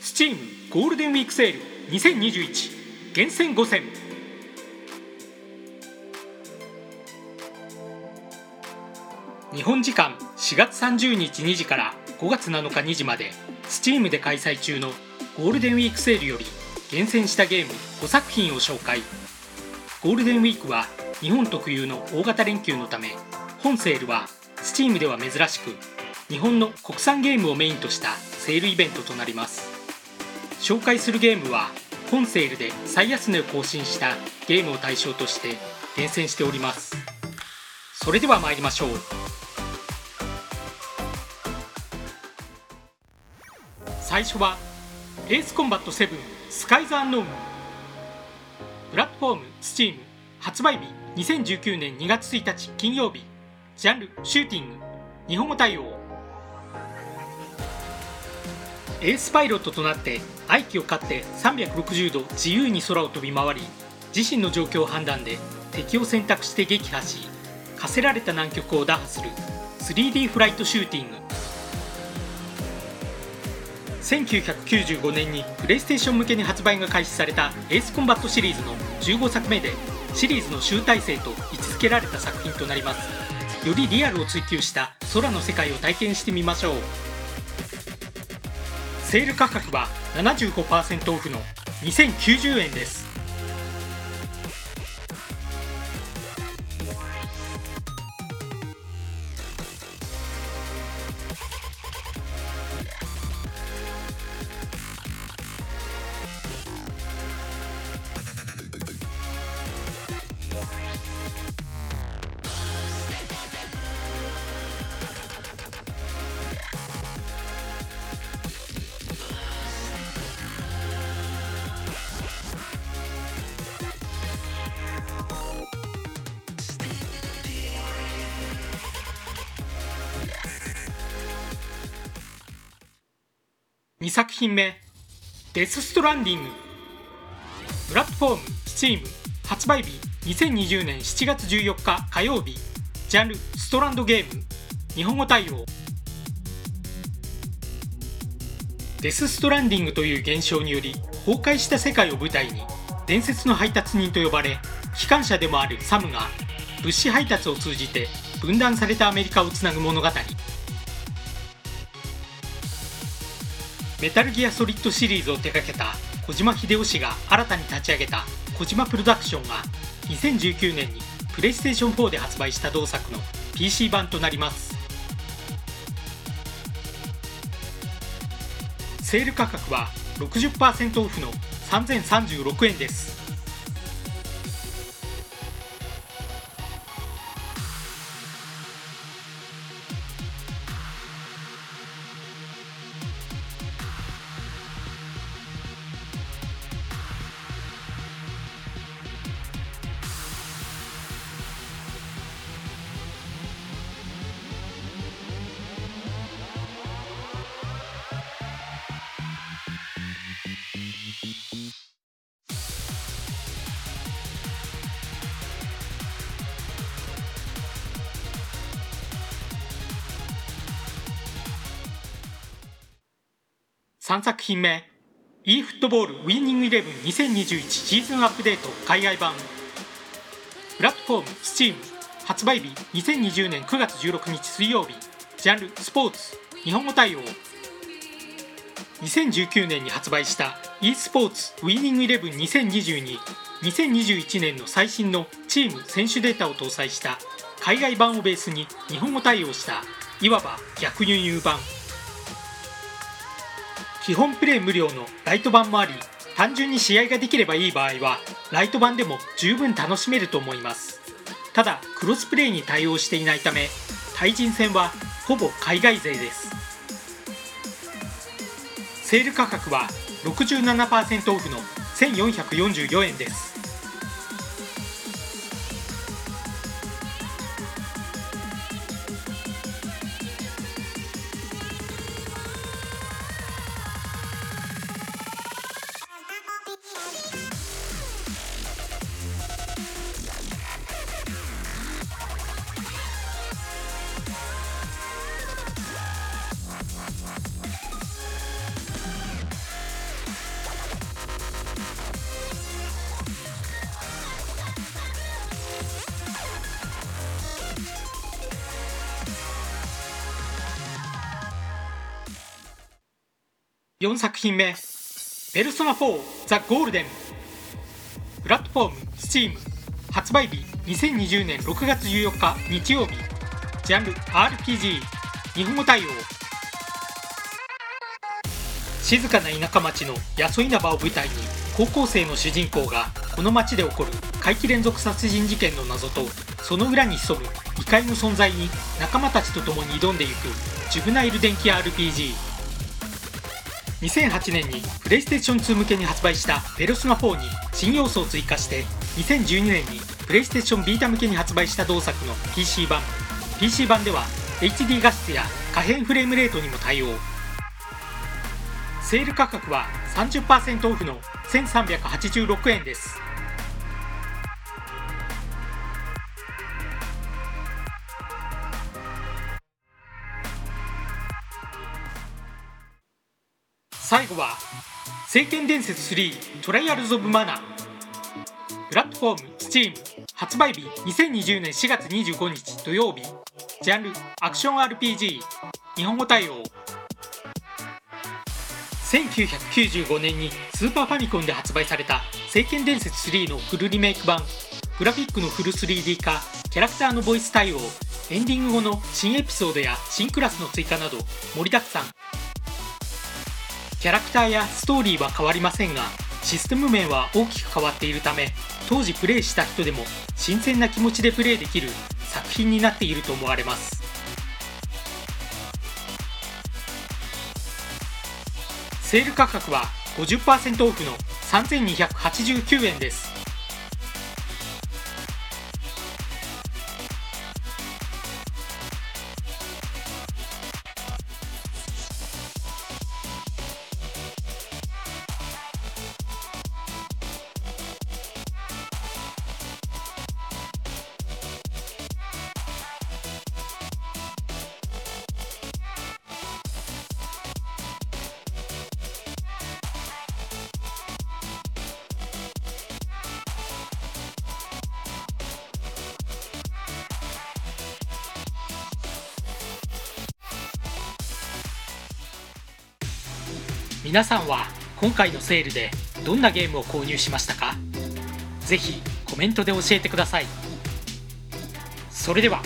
Steam ゴールデンウィークセール2021厳選5選日本時間4月30日2時から5月7日2時まで Steam で開催中のゴールデンウィークセールより厳選したゲーム5作品を紹介ゴールデンウィークは日本特有の大型連休のため本セールは Steam では珍しく日本の国産ゲームをメインとしたセールイベントとなります。紹介するゲームは本セールで最安値を更新したゲームを対象として厳選しております。それでは参りましょう。最初はエースコンバット7スカイズアンノーンプラットフォーム Steam 発売日2019年2月1日金曜日。ジャンルシューティング。日本語対応。エースパイロットとなって愛機を駆って360度自由に空を飛び回り自身の状況判断で敵を選択して撃破し課せられた難局を打破する 3D フライトシューティング。1995年にプレイステーション向けに発売が開始されたエースコンバットシリーズの15作目でシリーズの集大成と位置づけられた作品となります。よりリアルを追求した空の世界を体験してみましょう。セール価格は75%オフの2090円です。2作品目デス・ストランディング。プラットフォーム Steam 発売日2020年7月14日火曜日。ジャンルストランドゲーム。日本語対応。デス・ストランディングという現象により崩壊した世界を舞台に伝説の配達人と呼ばれ機関車でもあるサムが物資配達を通じて分断されたアメリカをつなぐ物語。メタルギアソリッドシリーズを手掛けた小島秀夫氏が新たに立ち上げた小島プロダクションが2019年にプレイステーション4で発売した同作の PC 版となります。セール価格は60%オフの3036円です。3作品目 e フットボールウィニングイレブン2021シーズンアップデート海外版。プラットフォーム Steam 発売日2020年9月16日水曜日。ジャンルスポーツ。日本語対応。2019年に発売した e スポーツウィニングイレブン2022 2021年の最新のチーム選手データを搭載した海外版をベースに日本語対応したいわば逆輸入版。基本プレイ無料のライト版もあり単純に試合ができればいい場合はライト版でも十分楽しめると思います。ただクロスプレイに対応していないため対人戦はほぼ海外勢です。セール価格は67%オフの1444円です。4作品目「ペルソナ4ザ・ゴールデン」プラットフォーム Steam 発売日2020年6月14日日曜日。ジャンル RPG 日本語対応。静かな田舎町の安稲葉を舞台に高校生の主人公がこの町で起こる怪奇連続殺人事件の謎とその裏に潜む異界の存在に仲間たちと共に挑んでいくジュブナイル電気 RPG 2008年にプレイステーション2向けに発売した「ペルソナ4」に新要素を追加して2012年にプレイステーションビータ向けに発売した同作の PC 版。PC 版では HD 画質や可変フレームレートにも対応。セール価格は30%オフの1386円です。最後は「聖剣伝説3トライアルズ・オブ・マナ」プラットフォーム Steam 発売日2020年4月25日土曜日。ジャンルアクション RPG 日本語対応。1995年にスーパーファミコンで発売された「聖剣伝説3」のフルリメイク版。グラフィックのフル 3D 化キャラクターのボイス対応。エンディング後の新エピソードや新クラスの追加など盛りだくさん。キャラクターやストーリーは変わりませんがシステム面は大きく変わっているため当時プレイした人でも新鮮な気持ちでプレイできる作品になっていると思われます。セール価格は50%オフの3289円です。皆さんは今回のセールでどんなゲームを購入しましたか？ぜひコメントで教えてください。それでは